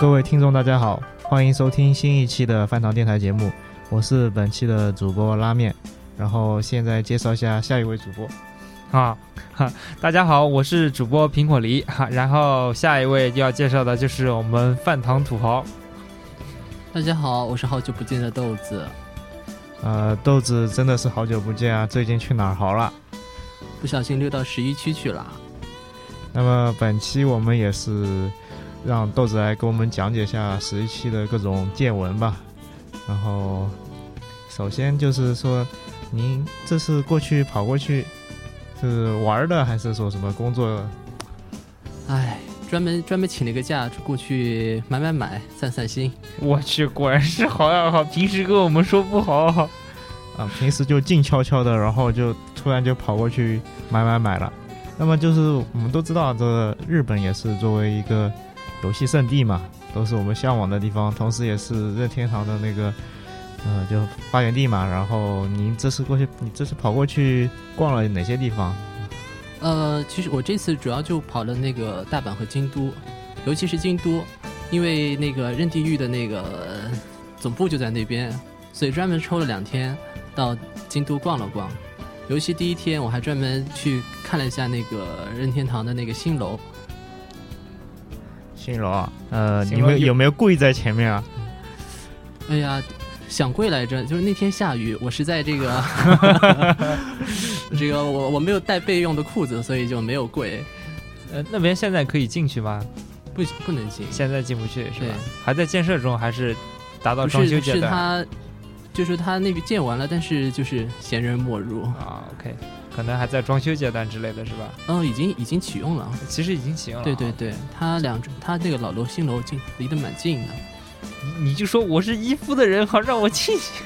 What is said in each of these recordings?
各位听众，大家好，欢迎收听新一期的饭堂电台节目，我是本期的主播拉面。然后现在介绍一下下一位主播，啊，哈，大家好，我是主播苹果梨哈，然后下一位要介绍的就是我们饭堂土豪，大家好，我是好久不见的豆子，呃，豆子真的是好久不见啊，最近去哪儿豪了？不小心溜到十一区去了。那么本期我们也是让豆子来给我们讲解一下十一期的各种见闻吧。然后首先就是说，您这是过去跑过去是玩的，还是说什么工作？哎，专门专门请了个假过去买买买，散散心。我去，果然是好呀好，平时跟我们说不好，啊，平时就静悄悄的，然后就突然就跑过去买买买了。那么就是我们都知道，这日本也是作为一个游戏圣地嘛，都是我们向往的地方，同时也是任天堂的那个，呃，就发源地嘛。然后您这次过去，你这次跑过去逛了哪些地方？呃，其实我这次主要就跑了那个大阪和京都，尤其是京都，因为那个任地狱的那个总部就在那边，所以专门抽了两天到京都逛了逛。尤其第一天，我还专门去看了一下那个任天堂的那个新楼。新楼啊，呃，你们有没有跪在前面啊？哎呀，想跪来着，就是那天下雨，我是在这个 这个我我没有带备用的裤子，所以就没有跪，呃，那边现在可以进去吗？不不能进。现在进不去是吧？还在建设中，还是达到不装修是阶段？是他，就是他那个建完了，但是就是闲人莫入。啊，OK，可能还在装修阶段之类的是吧？嗯，已经已经启用了。其实已经启用了。对对，对，他两他那个老楼新楼近离得蛮近的。你你就说我是依附的人，好让我进去。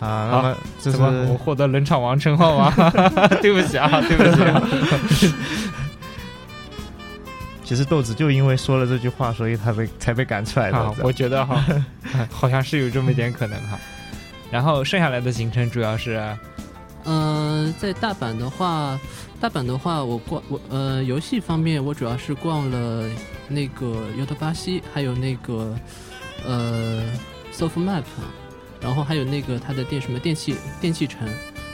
啊，那么这是我获得冷场王称号吗？对不起啊，对不起啊。其实豆子就因为说了这句话，所以他被才被赶出来的。啊，我觉得哈，好像是有这么一点可能哈。然后剩下来的行程主要是？嗯，在大阪的话，大阪的话，我逛我呃游戏方面，我主要是逛了那个尤特巴西，还有那个呃 Soft Map，然后还有那个它的电什么电器电器城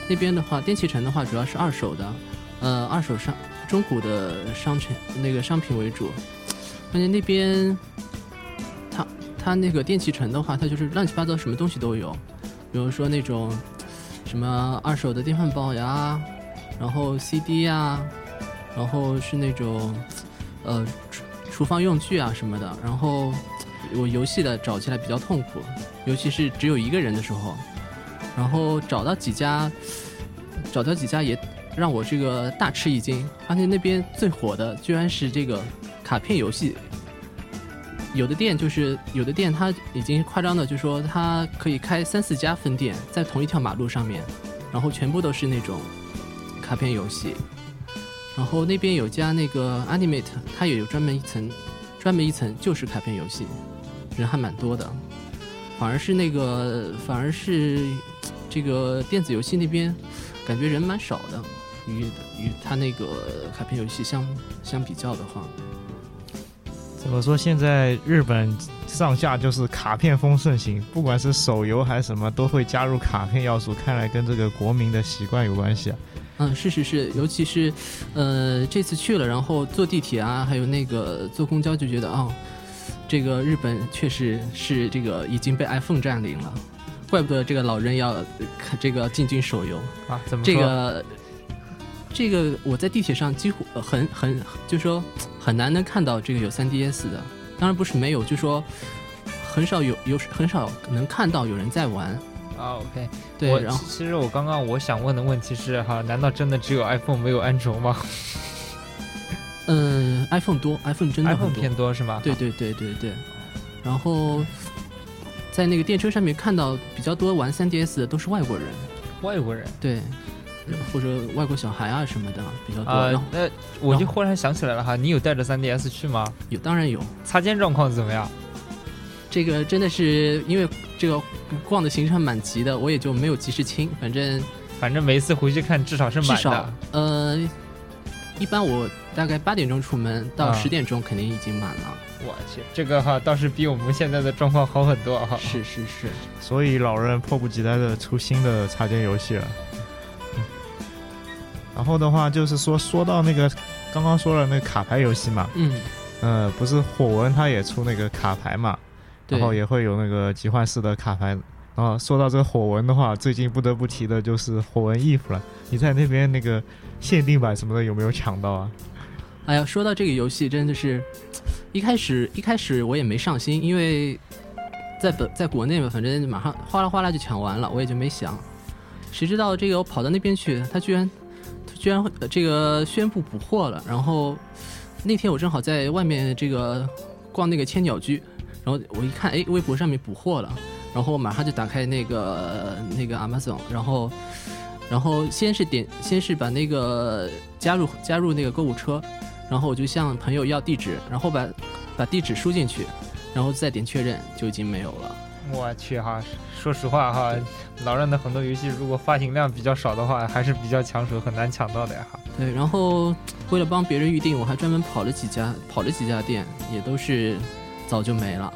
那边的话，电器城的话主要是二手的，呃二手商中古的商城那个商品为主，关键那边它它那个电器城的话，它就是乱七八糟什么东西都有，比如说那种。什么二手的电饭煲呀，然后 CD 呀，然后是那种呃厨厨房用具啊什么的。然后我游戏的找起来比较痛苦，尤其是只有一个人的时候。然后找到几家，找到几家也让我这个大吃一惊，发现那边最火的居然是这个卡片游戏。有的店就是有的店，它已经夸张的就说它可以开三四家分店在同一条马路上面，然后全部都是那种卡片游戏。然后那边有家那个 Animate，它也有专门一层，专门一层就是卡片游戏，人还蛮多的。反而是那个，反而是这个电子游戏那边，感觉人蛮少的，与与它那个卡片游戏相相比较的话。怎么说？现在日本上下就是卡片风盛行，不管是手游还是什么，都会加入卡片要素。看来跟这个国民的习惯有关系啊。嗯，是是是，尤其是，呃，这次去了，然后坐地铁啊，还有那个坐公交，就觉得哦，这个日本确实是这个已经被 iPhone 占领了。怪不得这个老人要这个进军手游。啊，怎么这个这个我在地铁上几乎呃很很就说很难能看到这个有 3DS 的，当然不是没有，就说很少有有很少能看到有人在玩。啊？OK，对，然后其实我刚刚我想问的问题是哈，难道真的只有 iPhone 没有安卓吗嗯，iPhone 多，iPhone 真的很？iPhone。偏多是吗？对对对对对，然后在那个电车上面看到比较多玩 3DS 的都是外国人，外国人对，或者外国小孩啊什么的比较多。那我就忽然想起来了哈，你有带着 3DS 去吗？有当然有，擦肩状况怎么样？这个真的是因为这个逛的行程蛮急的，我也就没有及时清，反正反正每一次回去看，至少是至少满的。呃，一般我大概八点钟出门，到啊十点钟肯定已经满了。我去，这个哈倒是比我们现在的状况好很多哈。是是是，所以老人迫不及待的出新的插件游戏了。嗯然后的话就是说，说到那个刚刚说了那个卡牌游戏嘛，嗯，呃，不是火纹它也出那个卡牌嘛，然后也会有那个集幻式的卡牌。然后说到这个火纹的话，最近不得不提的就是火纹衣服了。你在那边那个限定版什么的有没有抢到啊？哎呀，说到这个游戏，真的是一开始一开始我也没上心，因为在本在国内嘛，反正马上哗啦哗啦就抢完了，我也就没想。谁知道这个我跑到那边去，他居然他居然呃这个宣布补货了。然后那天我正好在外面这个逛那个千鸟居，然后我一看，哎，微博上面补货了，然后我马上就打开那个那个 Amazon，然后然后先是点先是把那个加入加入那个购物车，然后我就向朋友要地址，然后把把地址输进去，然后再点确认，就已经没有了。我去哈，说实话哈，老任的很多游戏如果发行量比较少的话，还是比较抢手，很难抢到的呀哈。对，然后为了帮别人预定，我还专门跑了几家跑了几家店，也都是早就没了。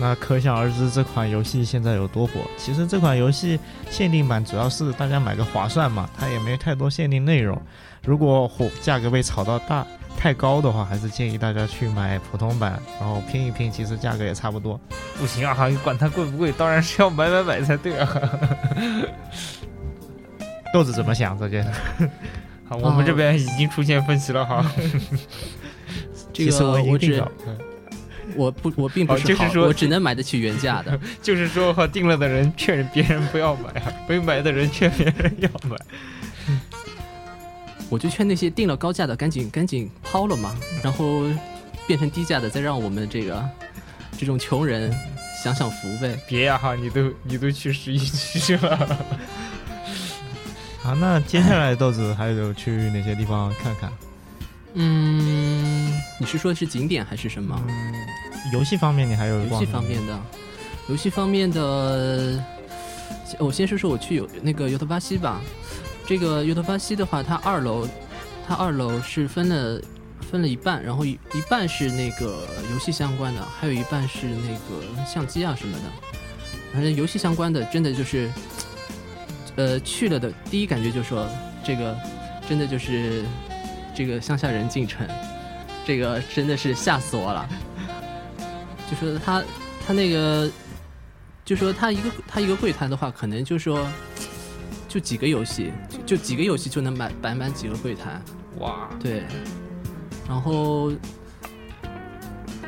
那可想而知这款游戏现在有多火。其实这款游戏限定版主要是大家买个划算嘛，它也没太多限定内容。如果火价格被炒到大太高的话，还是建议大家去买普通版，然后拼一拼，其实价格也差不多。不行啊哈，管它贵不贵，当然是要买买买才对啊。豆子怎么想这件事？好，我们这边已经出现分歧了哈。这个我只我不我并不是好，哦就是说我只能买得起原价的。就是说哈，定了的人劝别人不要买啊，没买的人劝别人要买。我就劝那些定了高价的赶紧赶紧抛了嘛，然后变成低价的，再让我们这个这种穷人享享福呗。别呀哈，你都你都去十一区了。啊，那接下来豆子还有去哪些地方看看？嗯，你是说的是景点还是什么？游戏方面你还有游戏方面的，游戏方面的，我先说说我去有那个尤特巴西吧。这个尤特巴西的话，它二楼，它二楼是分了分了一半，然后一一半是那个游戏相关的，还有一半是那个相机啊什么的。反正游戏相关的，真的就是，呃，去了的第一感觉就说这个真的就是这个乡下人进城，这个真的是吓死我了。就说他他那个，就说他一个他一个柜台的话，可能就说就几个游戏，就就几个游戏就能摆摆满几个柜台，哇，对。然后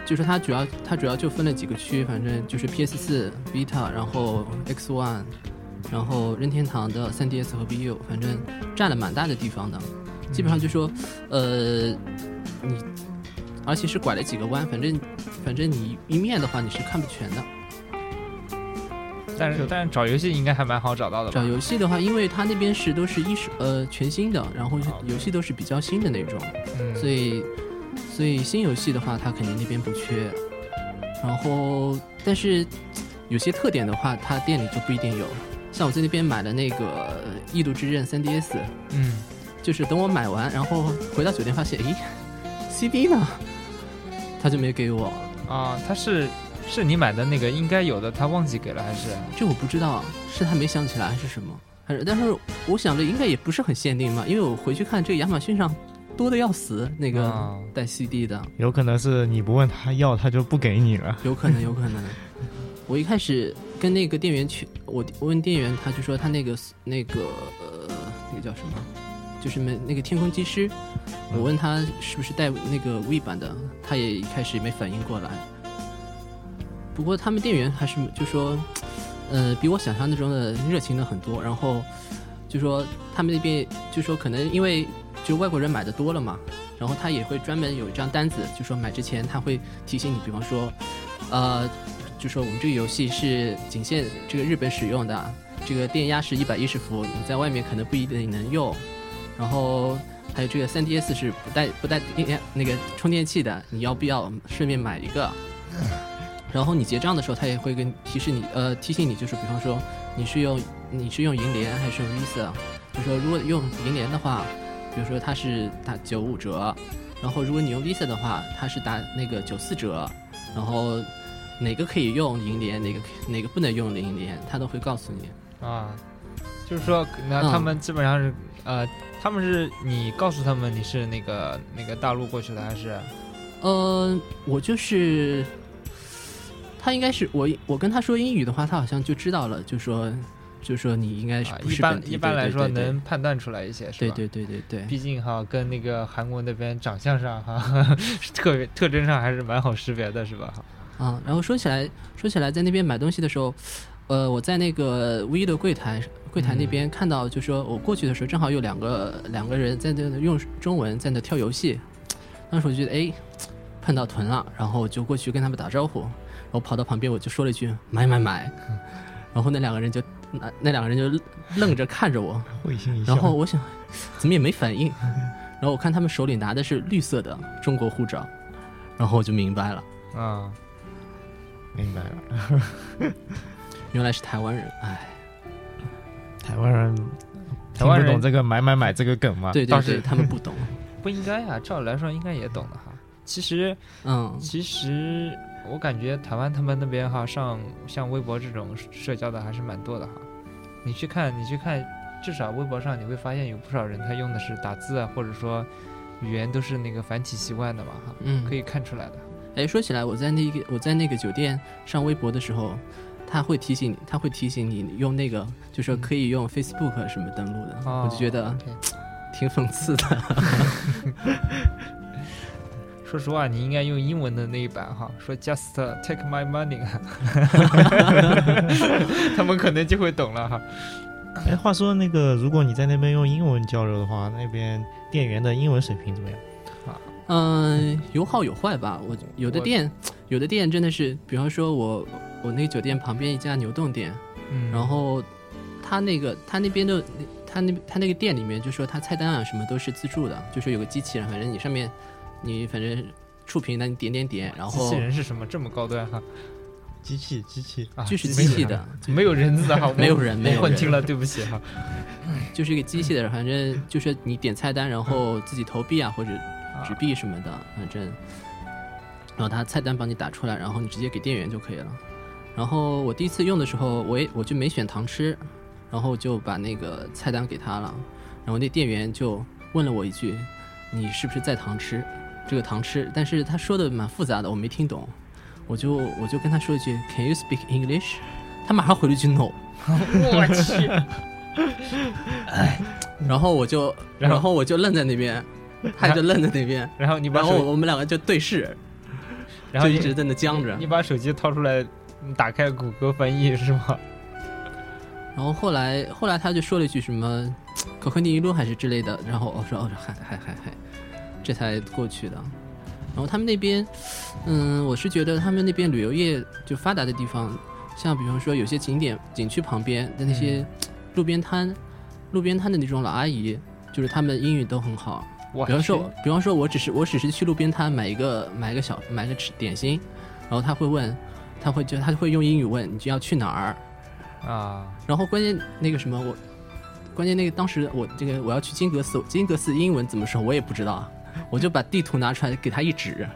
就是它主要它主要就分了几个区，反正就是 PS 四、Vita，然后 X One，然后任天堂的 3DS 和 VU，反正占了蛮大的地方的。基本上就说，呃，你而且是拐了几个弯，反正反正你一面的话你是看不全的。但是但是找游戏应该还蛮好找到的吧？找游戏的话，因为它那边是都是一手呃全新的，然后游戏都是比较新的那种，嗯所以所以新游戏的话，它肯定那边不缺。然后但是有些特点的话，它店里就不一定有。像我在那边买了那个《异度之刃》3DS，嗯，就是等我买完，然后回到酒店发现，诶，CD 呢？他就没给我，啊，他是是你买的那个应该有的，他忘记给了还是？这我不知道是他没想起来还是什么，还是但是我想着应该也不是很限定嘛，因为我回去看这个亚马逊上多的要死，那个啊带 CD 的，有可能是你不问他要，他就不给你了。有可能有可能。我一开始跟那个店员去，我我问店员，他就说他那个那个呃那个叫什么，就是没那个天空机师，我问他是不是带那个 V 版的，他也一开始也没反应过来。不过他们店员还是就说，呃，比我想象那中的热情的很多。然后就说他们那边就说可能因为就外国人买的多了嘛，然后他也会专门有一张单子，就说买之前他会提醒你，比方说，呃，就说我们这个游戏是仅限这个日本使用的，这个电压是一百一十伏，你在外面可能不一定能用。然后还有这个 3DS 是不带不带电那个充电器的，你要不要顺便买一个？然后你结账的时候，他也会跟提示你，呃，提醒你，就是比方说你是用你是用银联还是用 Visa，就说如果用银联的话，比如说它是打九五折，然后如果你用 Visa 的话，它是打那个九四折，然后哪个可以用银联，哪个哪个不能用银联，他都会告诉你。啊，就是说，那嗯他们基本上是、呃，他们是你告诉他们你是那个那个大陆过去的，还是呃，我就是，他应该是我我跟他说英语的话，他好像就知道了，就说就说你应该是一般一般来说能判断出来一些，是吧？对对对对对对毕竟哈，跟那个韩国那边长相上哈，特别特征上还是蛮好识别的，是吧？啊。然后说起来说起来，在那边买东西的时候，呃，我在那个 V 的柜台柜台那边看到，就说我过去的时候，正好有两个两个人在那用中文在那跳游戏，当时我就觉得哎碰到屯了，然后我就过去跟他们打招呼，然后跑到旁边我就说了一句买买买，然后那两个人就那那两个人就愣着看着我。然后我想怎么也没反应，然后我看他们手里拿的是绿色的中国护照，然后我就明白了，啊、明白了，原来是台湾人，哎，台湾人台湾人懂这个买买买这个梗吗？对对对，他们不懂，不应该啊，照理来说应该也懂的哈。其实嗯其实我感觉台湾他们那边哈，上像微博这种社交的还是蛮多的哈。你去看，你去看，至少微博上你会发现有不少人他用的是打字啊，或者说语言都是那个繁体习惯的嘛哈，嗯，可以看出来的。哎，说起来，我在那个我在那个酒店上微博的时候，他会提醒你，他会提醒你用那个，就说可以用 Facebook 什么登录的，哦我就觉得挺讽刺的。说实话，你应该用英文的那一版哈，说 Just take my money，他们可能就会懂了哈。哎，话说那个，如果你在那边用英文交流的话，那边店员的英文水平怎么样？嗯，有好有坏吧。我有的店，有的店真的是，比方说我我那个酒店旁边一家牛洞店，嗯，然后他那个他那边的他那他那个店里面就说他菜单啊什么都是自助的，就说有个机器人，反正你上面你反正触屏那你点点点，然后机器人是什么这么高端哈？机器机器，啊，就是机器的，没有人字的哈，没有人没有听了，对不起哈。就是一个机器的，反正就是你点菜单，然后自己投币啊或者纸币什么的，反正，然后他菜单帮你打出来，然后你直接给店员就可以了。然后我第一次用的时候，我也我就没选糖吃，然后就把那个菜单给他了，然后那店员就问了我一句：“你是不是在糖吃？”这个糖吃，但是他说的蛮复杂的，我没听懂，我就我就跟他说一句：“Can you speak English？” 他马上回了一句 “No”。我去，哎然后我就，然后我就愣在那边，他就愣在那边，然后你把然后手，我们两个就对视，然后就一直在那僵着你。把手机掏出来，你打开谷歌翻译是吗？然后后来后来他就说了一句什么“可可尼一路”还是之类的，然后我说哦嗨嗨嗨嗨，这才过去的。然后他们那边，嗯，我是觉得他们那边旅游业就发达的地方，像比方说有些景点景区旁边的那些路边摊，路边摊的那种老阿姨，就是他们英语都很好。比方说，比方说，我只是我只是去路边摊买一个买一个小买个吃点心，然后他会问，他会就他会用英语问你就要去哪儿，啊，然后关键那个什么我，关键那个当时我这个我要去金阁寺，金阁寺英文怎么说我也不知道，我就把地图拿出来给他一指，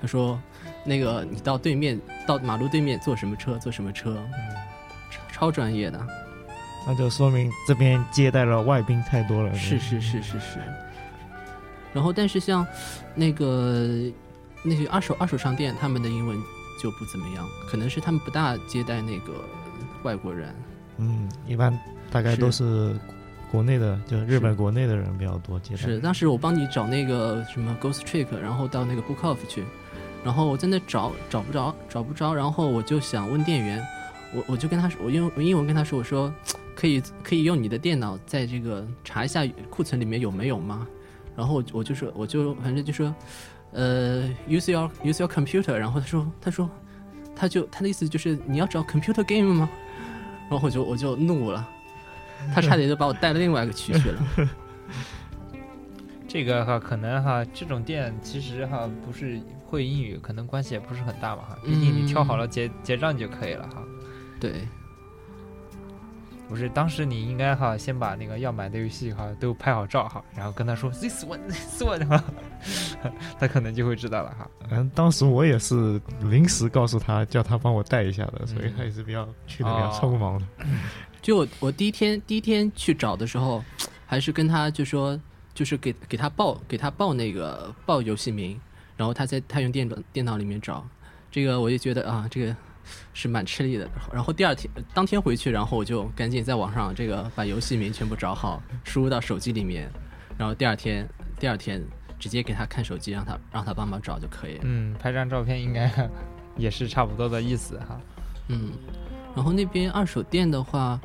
他说那个你到对面到马路对面坐什么车坐什么车，超超专业的，那就说明这边接待了外宾太多了。是是是是是。然后，但是像那个那些二手二手商店，他们的英文就不怎么样，可能是他们不大接待那个外国人。嗯，一般大概都是国内的，就日本国内的人比较多接待。是，当时我帮你找那个什么 Ghost Trick，然后到那个 Book Off 去，然后我在那找找不着，找不着，然后我就想问店员，我我就跟他说，我用英文跟他说，我说可以可以用你的电脑在这个查一下库存里面有没有吗？然后我我就说我就反正就说，呃，use your use your computer，然后他说他说他就他的意思就是你要找 computer game 吗？然后我就我就怒了，他差点就把我带到另外一个区去了。这个哈，可能哈，这种店其实哈不是会英语，可能关系也不是很大嘛哈。毕竟你挑好了结结账就可以了哈。对。不是，当时你应该哈先把那个要买的游戏哈都拍好照哈，然后跟他说 this one this one 哈，他可能就会知道了哈。嗯，当时我也是临时告诉他，叫他帮我带一下的，所以嗯他也是比较去的比较匆忙的。就我我第一天第一天去找的时候，还是跟他就说，就是给给他报给他报那个报游戏名，然后他在他用电脑电脑里面找，这个我就觉得啊，这个是蛮吃力的。然后第二天当天回去，然后我就赶紧在网上这个把游戏名全部找好，输入到手机里面，然后第二天第二天直接给他看手机，让他让他帮忙找就可以了。嗯，拍张照片应该 也是差不多的意思哈。嗯，然后那边二手店的话，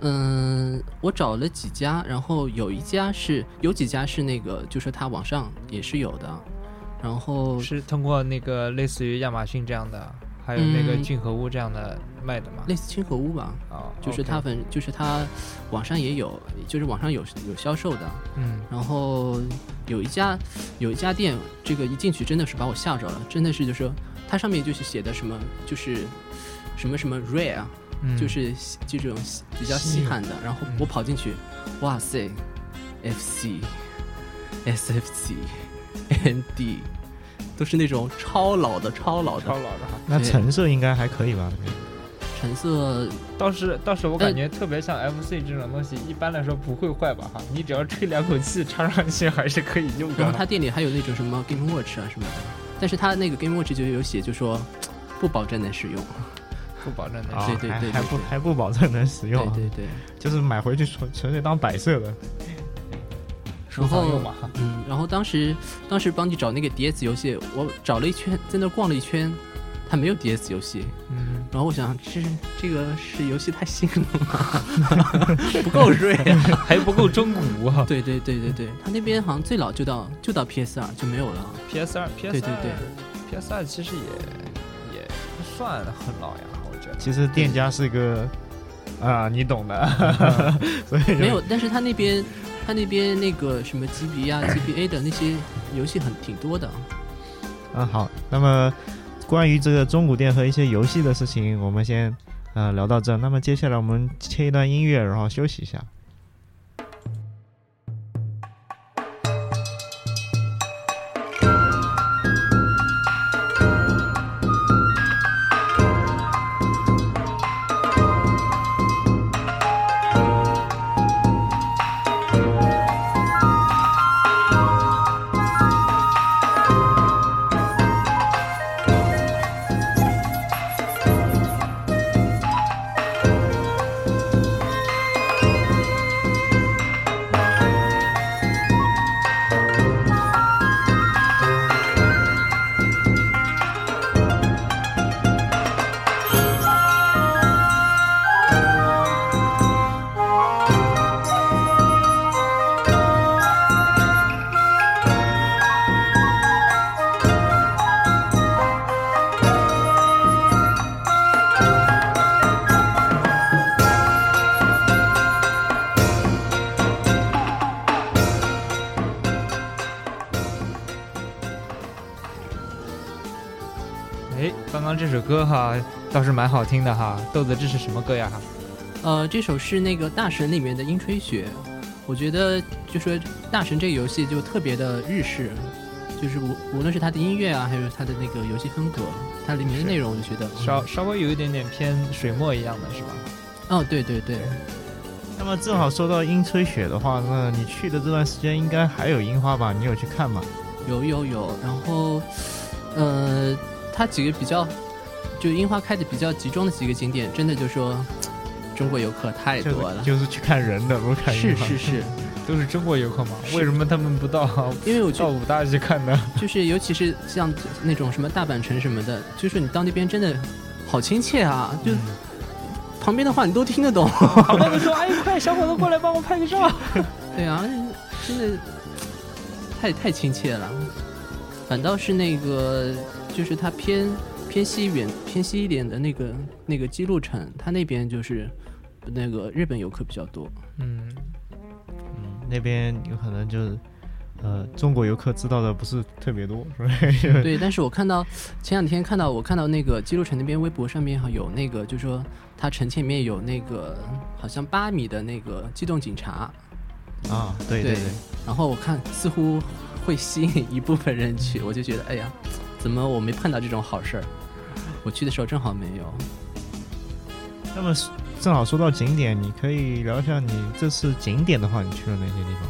嗯，我找了几家，然后有一家是有几家是那个，就是他网上也是有的，然后是通过那个类似于亚马逊这样的，还有那个嗯俊和屋这样的卖的嘛？类似清河屋吧，哦，就是它 OK 反就是它网上也有，就是网上有有销售的，嗯然后有一家有一家店，这个一进去真的是把我吓着了，真的是就是说它上面就是写的什么就是什么什么 rare。嗯，就是稀这种稀比较稀罕的。然后我跑进去，哇塞，FC、SFC、ND 都是那种超老的、超老的超老的哈。那对成色应该还可以吧？橙色。倒是倒是我感呃觉特别像 FC 这种东西，一般来说不会坏吧哈？你只要吹两口气插上去还是可以用的然后的。他店里还有那种什么 Game Watch 啊什么的，但是他那个 Game Watch 就有写，就说 不保证能使用。不保证的啊对对还还对对对不还不保证能使用对，对对。就是买回去纯纯粹当摆设的。收然后藏用嘛。嗯，然后当时当时帮你找那个 DS 游戏，我找了一圈，在那逛了一圈，它没有 DS 游戏。嗯，然后我想，这这个是游戏太新了吗？不够锐啊！还不够中古哈。对对对对对，他那边好像最老就到就到 PS 二就没有了。PS 二 PS 对对对，PS 二其实也也不算很老呀，我觉得。其实店家是个啊，你懂的，所以就没有，但是他那边他那边那个什么 GB 啊、GBA 的那些游戏很挺多的。啊。好，那么关于这个中古店和一些游戏的事情，我们先呃聊到这。那么接下来我们切一段音乐，然后休息一下。歌哈倒是蛮好听的哈。豆子，这是什么歌呀？哈，呃，这首是那个大神里面的樱吹雪，我觉得就说大神这个游戏就特别的日式，就是无无论是它的音乐啊，还有它的那个游戏风格，它里面的内容，我就觉得稍稍微有一点点偏水墨一样的是吧？哦，对对对，那么正好说到樱吹雪的话，那你去的这段时间应该还有樱花吧？你有去看吗？有有有，然后呃，它几个比较就樱花开的比较集中的几个景点，真的就说 中国游客太多了。就是去看人的，不看是樱花是是是，都是中国游客嘛，为什么他们不到因为我去到武大去看呢？就是尤其是像那种什么大阪城什么的，就是你到那边真的好亲切啊，就旁边的话你都听得懂。旁边人说：“哎，快，小伙子过来帮我拍个照。对啊，真的 太太亲切了。反倒是那个，就是它偏偏西远偏西一点的那个那个姬路城，它那边就是那个日本游客比较多。”嗯，嗯，那边有可能就是，呃，中国游客知道的不是特别多，对，但是我看到前两天看到我看到那个姬路城那边微博上面哈有那个，就说它城前面有那个好像八米的那个机动警察，啊，对对。对然后我看似乎会吸引一部分人去，我就觉得哎呀，怎么我没碰到这种好事儿？我去的时候正好没有。那么正好说到景点，你可以聊一下你这次景点的话，你去了哪些地方？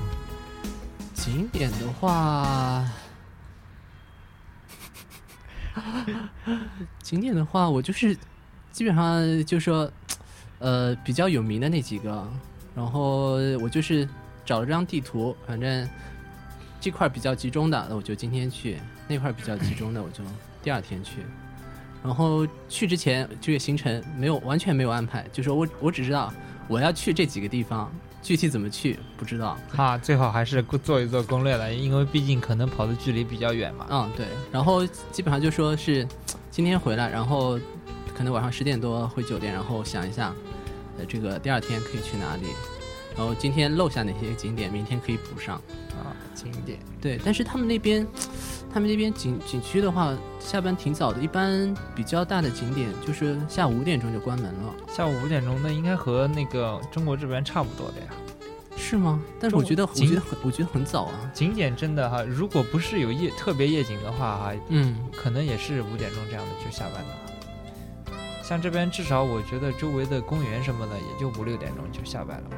景点的话，景点的话，我就是基本上就说，呃，比较有名的那几个，然后我就是找了张地图，反正这块儿比较集中的，那我就今天去；那块儿比较集中的，我就第二天去。然后去之前，这个行程没有完全没有安排，就说我我只知道我要去这几个地方，具体怎么去不知道。哈，最好还是做一做攻略了，因为毕竟可能跑的距离比较远嘛。嗯，对，然后基本上就说是今天回来，然后可能晚上十点多回酒店，然后想一下，呃，这个第二天可以去哪里，然后今天漏下哪些景点，明天可以补上。啊，景点对，但是他们那边，他们那边景景区的话，下班挺早的，一般比较大的景点就是下午五点钟就关门了，下午五点钟，那应该和那个中国这边差不多的呀。是吗？但是我觉得，我觉得很，我觉得很早啊。景点真的哈，如果不是有夜特别夜景的话哈，嗯，可能也是五点钟这样的就下班了。像这边至少我觉得周围的公园什么的，也就五六点钟就下班了。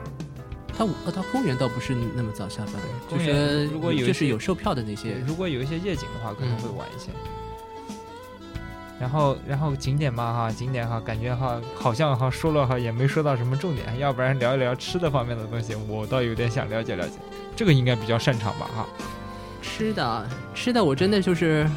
他呃，他公园倒不是那么早下班，就是如果有就是有售票的那些，如果有一些夜景的话，可能会嗯晚一些。然后，然后景点嘛哈，景点哈，感觉哈，好像哈说了哈，也没说到什么重点，要不然聊一聊吃的方面的东西，我倒有点想了解了解。这个应该比较擅长吧哈。吃的吃的，我真的就是，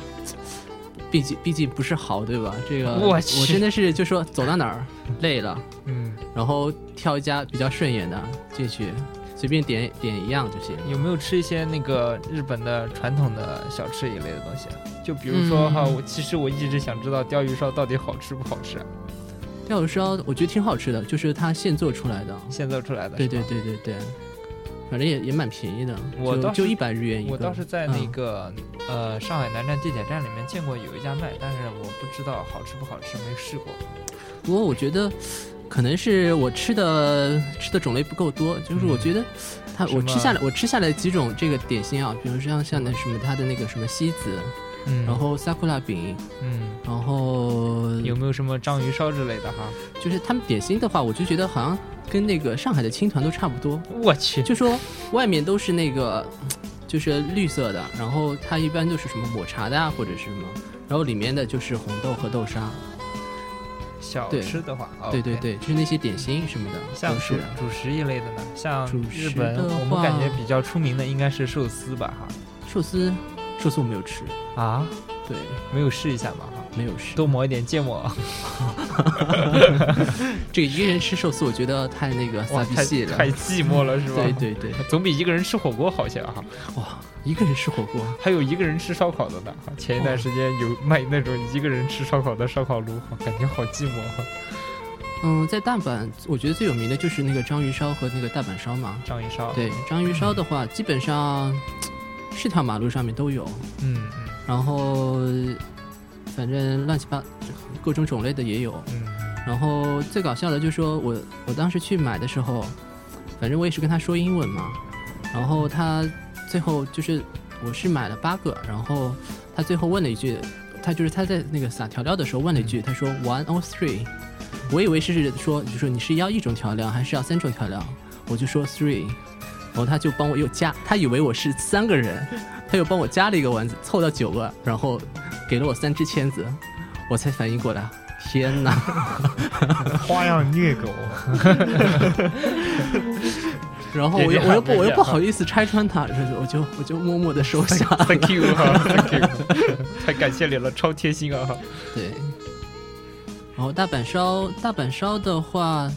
毕竟毕竟不是好，对吧？这个我我真的是就说走到哪儿累了，嗯，然后挑一家比较顺眼的进去，随便点点一样就行。有没有吃一些那个日本的传统的小吃一类的东西啊？就比如说哈，嗯我其实我一直想知道鲷鱼烧到底好吃不好吃啊，钓鱼烧我觉得挺好吃的，就是它现做出来的。现做出来的。对对。对对对，反正也也蛮便宜的，我倒就就一百日元一个。我倒是在那嗯个、呃上海南站地铁站里面见过有一家卖，但是我不知道好吃不好吃，没试过。不过我觉得，可能是我吃的吃的种类不够多，就是我觉得它、我吃下来我吃下来几种这个点心啊，比如像像那什么它的那个什么西子，嗯然后萨库拉饼，嗯，然后有没有什么章鱼烧之类的哈？就是他们点心的话，我就觉得好像跟那个上海的青团都差不多，我去，就说外面都是那个就是绿色的，然后它一般都是什么抹茶的啊或者是什么，然后里面的就是红豆和豆沙。小对吃的话，对对。对，就是那些点心什么的，像是主食一类的呢，像主日本，食我们感觉比较出名的应该是寿司吧哈。寿司，寿司我没有吃，啊，对，没有试一下嘛哈，没有试。多抹一点芥末，这个一个人吃寿司，我觉得太那个太。太寂寞了是吧？对对对，总比一个人吃火锅好些哈。哇，一个人吃火锅，还有一个人吃烧烤的呢。哈前一段时间有卖那种一个人吃烧烤的烧烤炉，感觉好寂寞哈。嗯，在大阪，我觉得最有名的就是那个章鱼烧和那个大阪烧嘛。章鱼烧，对，章鱼烧的话，基本上是条马路上面都有，嗯嗯。然后反正乱七八各种种类的也有。嗯。然后最搞笑的就是说我我当时去买的时候，反正我也是跟他说英文嘛，然后他最后就是我是买了八个，然后他最后问了一句，他就是他在那个撒调料的时候问了一句，他说 one or three，我以为是说就说你是要一种调料还是要三种调料，我就说 three，然后他就帮我又加，他以为我是三个人，他又帮我加了一个丸子，凑到九个，然后给了我三支签子，我才反应过来。天哪！花样虐狗，然后我又我又不我又不好意思拆穿它，然后我就我就默默的收下。Thank you 哈，Thank you，太感谢你了，超贴心啊！对。然后大阪烧，大阪烧的话，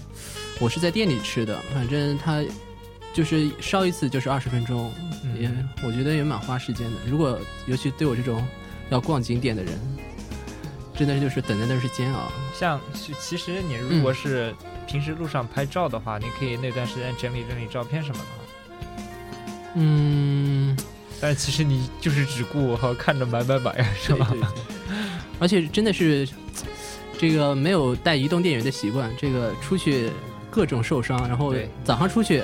我是在店里吃的，反正它就是烧一次就是二十分钟，嗯也我觉得也蛮花时间的。如果尤其对我这种要逛景点的人，真的就是等在那儿是煎熬。像其其实你如果是平时路上拍照的话，你可以那段时间整理整理照片什么的。嗯，但其实你就是只顾和看着买买买，是吧？对对对，而且真的是这个没有带移动电源的习惯，这个出去各种受伤，然后早上出去，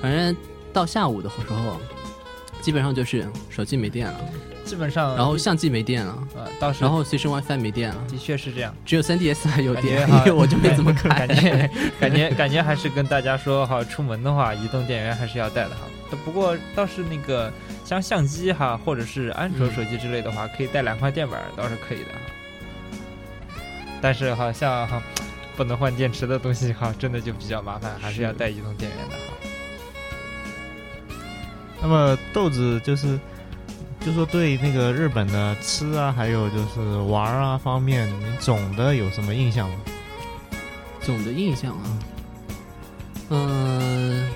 反正到下午的时候，基本上就是手机没电了，基本上，然后相机没电了，呃，到时然后随身 WiFi 没电了，的确是这样。只有 3DS 还有电，哈因为我就没怎么开感。觉感觉 感觉还是跟大家说哈，出门的话，移动电源还是要带的哈。不过倒是那个像相机哈，或者是安卓嗯手机之类的话，可以带两块电板，倒是可以的。但是好像哈，不能换电池的东西哈，真的就比较麻烦，还是要带移动电源的哈。那么豆子就是，就说对那个日本的吃啊，还有就是玩儿啊方面，你总的有什么印象吗？总的印象啊，嗯、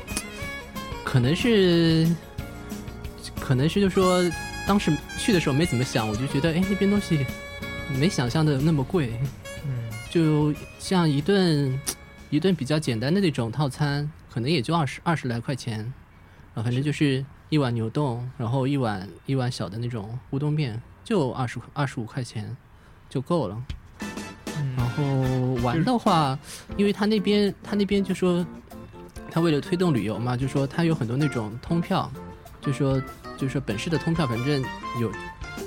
可能是，可能是就说当时去的时候没怎么想，我就觉得哎那边东西没想象的那么贵，嗯，就像一顿一顿比较简单的那种套餐，可能也就二十二十来块钱，啊，反正就是一碗牛冻，然后一碗一碗小的那种乌冬面，就二十二十五块钱就够了。然后玩的话，因为他那边他那边就说，他为了推动旅游嘛，就说他有很多那种通票，就说就说本市的通票，反正有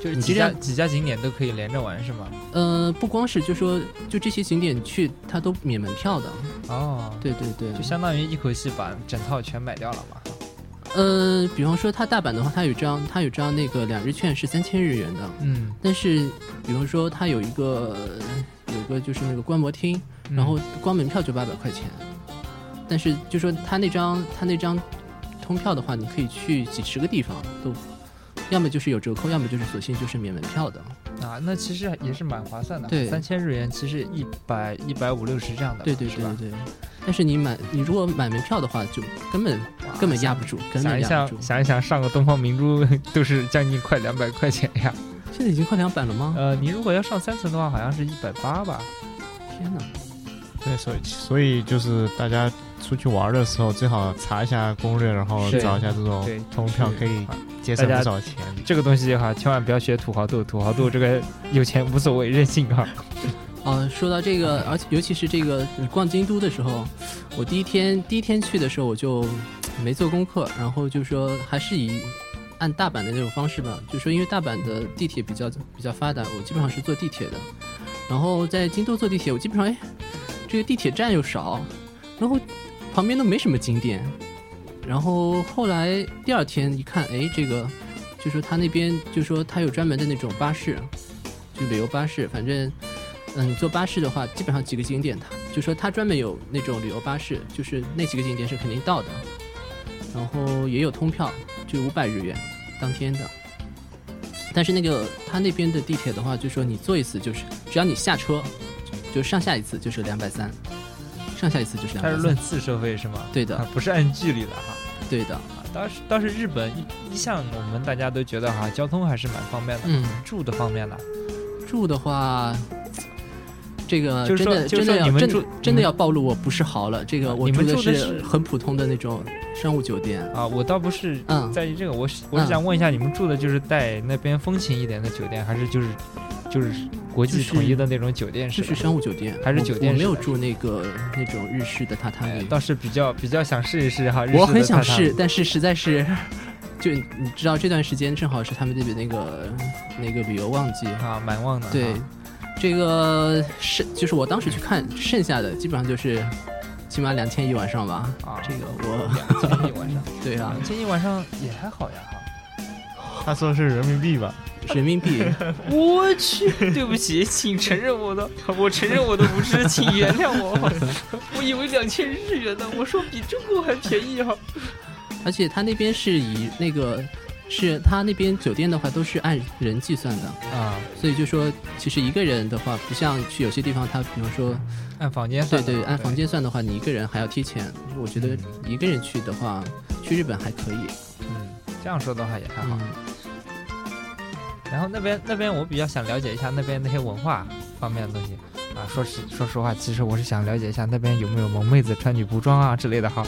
就是几家几家景点都可以连着玩是吗？呃不光是就说就这些景点去，他都免门票的。哦，对对对，就相当于一口气把整套全买掉了嘛。呃，比方说它大阪的话，它有张它有张那个两日券是三千日元的，嗯，但是比方说它有一个有个就是那个观摩厅，嗯。然后光门票就八百块钱，但是就说它那张它那张通票的话，你可以去几十个地方都，要么就是有折扣，要么就是索性就是免门票的。啊，那其实也是蛮划算的，对三千日元其实一百一百五六十这样的嘛，对对？对对。但是你买你如果买门票的话，就根本根本压不住，根想一想本压不住。想一想，上个东方明珠 都是将近快两百块钱呀。现在已经快两百了吗？呃，你如果要上三层的话，好像是一百八吧。天哪！对，所以所以就是大家出去玩的时候，最好查一下攻略，然后找一下这种通票，可以节省大家不少钱。这个东西哈，千万不要学土豪度，土豪度这个有钱无所谓，任性哈。呃，说到这个，而且尤其是这个你逛京都的时候，我第一天第一天去的时候我就没做功课，然后就说还是以按大阪的那种方式吧，就说因为大阪的地铁比较比较发达，我基本上是坐地铁的，然后在京都坐地铁，我基本上哎，这个地铁站又少，然后旁边都没什么景点，然后后来第二天一看，哎，这个就说他那边就说他有专门的那种巴士，就旅游巴士，反正。嗯，坐巴士的话，基本上几个景点，他就说他专门有那种旅游巴士，就是那几个景点是肯定到的，然后也有通票，就五百日元当天的。但是那个他那边的地铁的话，就说你坐一次就是，只要你下车，就上下一次就是两百三，上下一次就是两它百三。是论次收费是吗？对的啊，不是按距离的哈。对的，啊，倒是倒是日本一一向我们大家都觉得哈，交通还是蛮方便的。嗯，住的方面呢，住的话。这个就是说真的就是说真的要真你们住真的要暴露我不是豪了，这个我住的是很普通的那种商务酒店，啊，我倒不是嗯，在意这个，我是我是嗯想问一下，你们住的就是带那边风情一点的酒店，还是就是就是国际就是统一的那种酒店式的？就是商务酒店，还是我我没有住那个那种日式的榻榻米，哎倒是比较比较想试一试哈。我很想试，但是实在是，就你知道这段时间正好是他们那边那个那个旅游旺季，啊，蛮旺的。对哈，这个剩就是我当时去看剩下的基本上就是起码两千一晚上吧，啊，这个我两千一晚上，对啊两，千一晚上也还好呀哈。他说是人民币吧？人民币。我去，对不起，请承认我的，我承认我的无知，请原谅我。我以为两千日元呢，我说比中国还便宜哈。而且他那边是以那个，是他那边酒店的话都是按人计算的，啊，所以就说其实一个人的话，不像去有些地方，他比方说，按房间算，对对，按房间算的话，你一个人还要贴钱。我觉得一个人去的话，去日本还可以。嗯，这样说的话也还好。嗯，然后那边那边我比较想了解一下那边那些文化方面的东西啊。说实说实话，其实我是想了解一下那边有没有萌妹子穿女仆装啊之类的哈，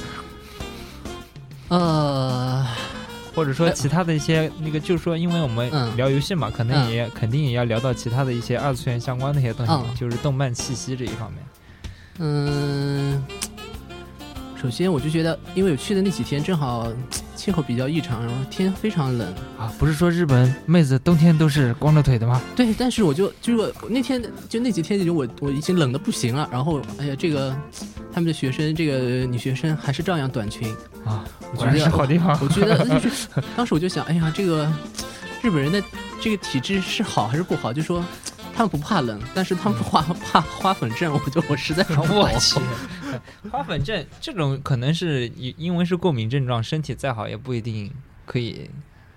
呃，或者说其他的一些那个，就是说因为我们嗯聊游戏嘛，可能也、肯定也要聊到其他的一些二次元相关的一些东西，嗯就是动漫气息这一方面。嗯，首先我就觉得，因为我去的那几天正好气候比较异常，然后天非常冷。啊，不是说日本妹子冬天都是光着腿的吗？对，但是我就就是我那天就那几天就我我已经冷的不行了，然后哎呀，这个他们的学生这个女学生还是照样短裙，啊，我果然觉得是好地方。我觉得就是当时我就想，哎呀，这个 日本人的这个体质是好还是不好？就说他们不怕冷，但是他们怕 怕花粉症，我就我实在是不懂我去，花粉症这种可能是因因为是过敏症状，身体再好也不一定可以，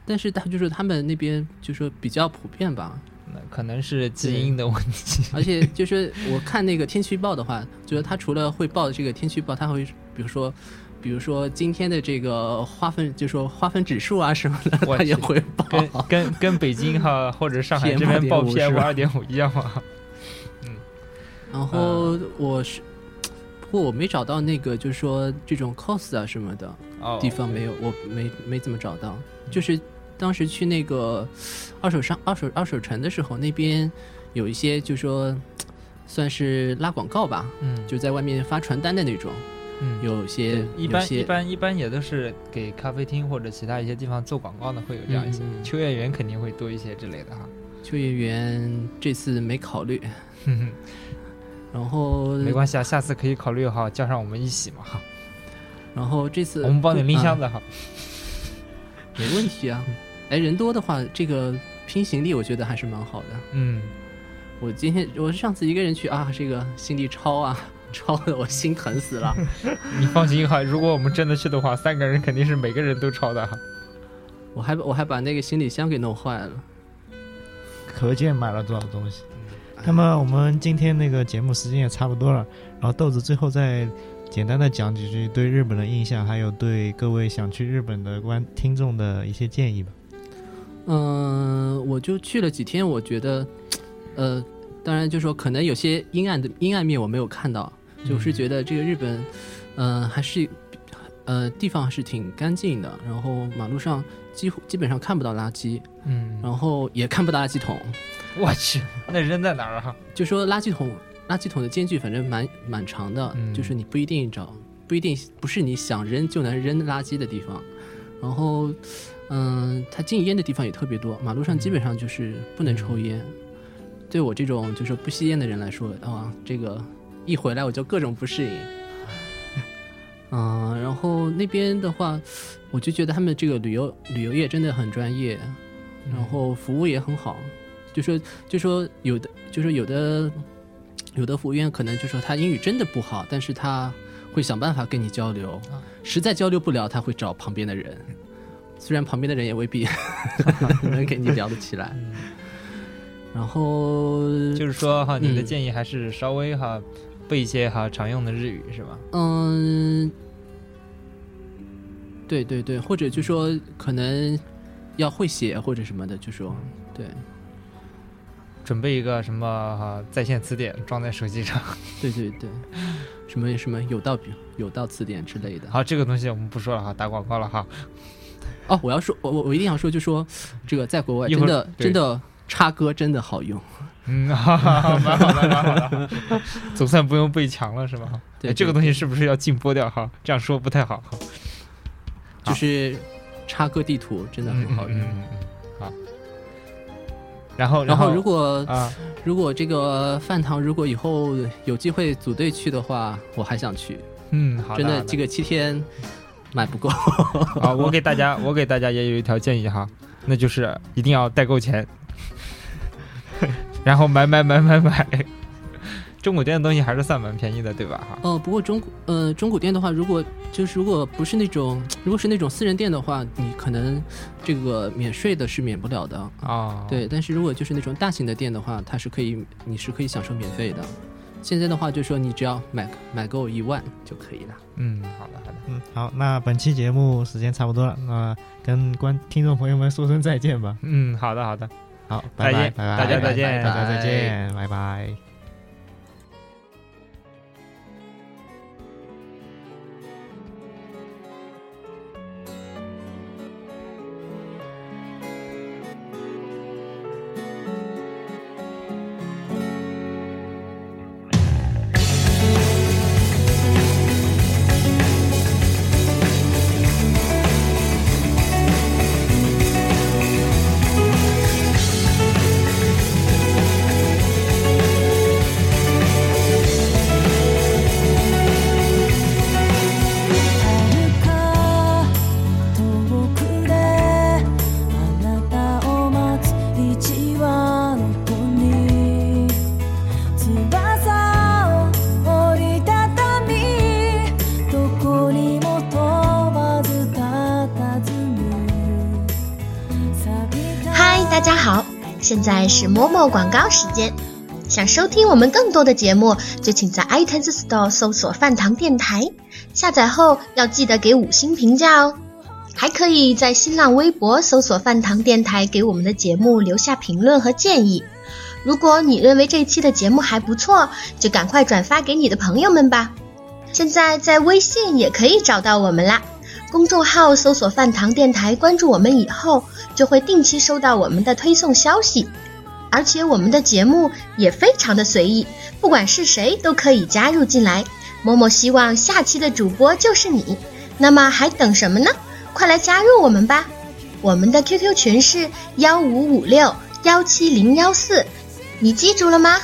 但是他就是他们那边就说比较普遍吧，那可能是基因的问题。而且就是我看那个天气预报的话，就是他除了会报这个天气预报，他会比如说。比如说今天的这个花粉，就说花粉指数啊什么的，它也会报。跟跟跟北京哈 或者上海这边报2.5 PM 二点五一样吗？然后我是，不过我没找到那个，就是说这种 cos 啊什么的哦，地方没有，我没没怎么找到。就是当时去那个二手商、二手二手城的时候，那边有一些，就说算是拉广告吧，嗯，就在外面发传单的那种，嗯有些一般一般一般也都是给咖啡厅或者其他一些地方做广告的，会有这样一些秋叶原肯定会多一些之类的哈。秋叶原这次没考虑，哼哼，然后没关系啊，下次可以考虑哈，叫上我们一起嘛哈，然后这次我们帮你拎箱子、子哈。没问题啊。哎，人多的话，这个拼行李我觉得还是蛮好的。嗯，我今天我上次一个人去啊，这个行李超啊，超的我心疼死了。你放心哈，如果我们真的去的话，三个人肯定是每个人都抄的哈。我还我还把那个行李箱给弄坏了。可见买了多少东西。那么我们今天那个节目时间也差不多了，然后豆子最后再简单的讲几句对日本的印象，还有对各位想去日本的观听众的一些建议吧。嗯、我就去了几天，我觉得，呃，当然就说可能有些阴暗的阴暗面我没有看到，就是觉得这个日本，呃，还是，呃，地方还是挺干净的，然后马路上几乎基本上看不到垃圾，嗯，然后也看不到垃圾桶，我去，那扔在哪儿啊？就说垃圾桶，垃圾桶的间距反正蛮蛮长的，嗯就是你不一定找，不一定不是你想扔就能扔垃圾的地方。然后，嗯，它禁烟的地方也特别多，马路上基本上就是不能抽烟。对我这种就是不吸烟的人来说，啊，这个一回来我就各种不适应。嗯，然后那边的话，我就觉得他们这个旅游旅游业真的很专业，然后服务也很好。就说就说有的就说有的有的服务员可能就说他英语真的不好，但是他会想办法跟你交流，啊实在交流不了，他会找旁边的人，虽然旁边的人也未必 能跟你聊得起来。然后就是说哈，你的嗯建议还是稍微哈背一些哈常用的日语是吧？嗯，对对对，或者就说可能要会写或者什么的，就说对准备一个什么哈在线词典装在手机上。对对对，什么什么有道笔有道词典之类的。好，这个东西我们不说了哈，打广告了哈。哦，我要说，我我我一定要说，就说这个在国外真的真的插歌真的好用。嗯，哈哈哈，蛮好的，蛮好的，总算不用被强了是吗？对哎这个东西是不是要禁播掉哈？这样说不太好哈。就是插歌地图真的很好用。好。然后，然后后如果啊，如果这个饭堂如果以后有机会组队去的话，我还想去。嗯，好的，真的这个七天买不够。啊，我给大家，我给大家也有一条建议哈，那就是一定要带够钱，然后买买买买买。中古店的东西还是算蛮便宜的，对吧？哈。哦，不过中古呃中古店的话，如果就是如果不是那种 如果是那种私人店的话，你可能这个免税的是免不了的啊。对，但是如果就是那种大型的店的话，它是可以你是可以享受免费的。现在的话，就说你只要买买够一万就可以了。嗯，好的好的。嗯，好，那本期节目时间差不多了，那跟观听众朋友们说声再见吧。嗯，好的好的，好，拜拜，拜拜，大家再见，大家再见，拜拜。是某某广告时间，想收听我们更多的节目，就请在 iTunes Store 搜索“饭堂电台”，下载后要记得给五星评价哦。还可以在新浪微博搜索“饭堂电台”，给我们的节目留下评论和建议。如果你认为这期的节目还不错，就赶快转发给你的朋友们吧。现在在微信也可以找到我们啦，公众号搜索“饭堂电台”，关注我们以后。就会定期收到我们的推送消息，而且我们的节目也非常的随意，不管是谁都可以加入进来。默默希望下期的主播就是你，那么还等什么呢？快来加入我们吧！我们的 QQ 群是幺五五六幺七零幺四，你记住了吗？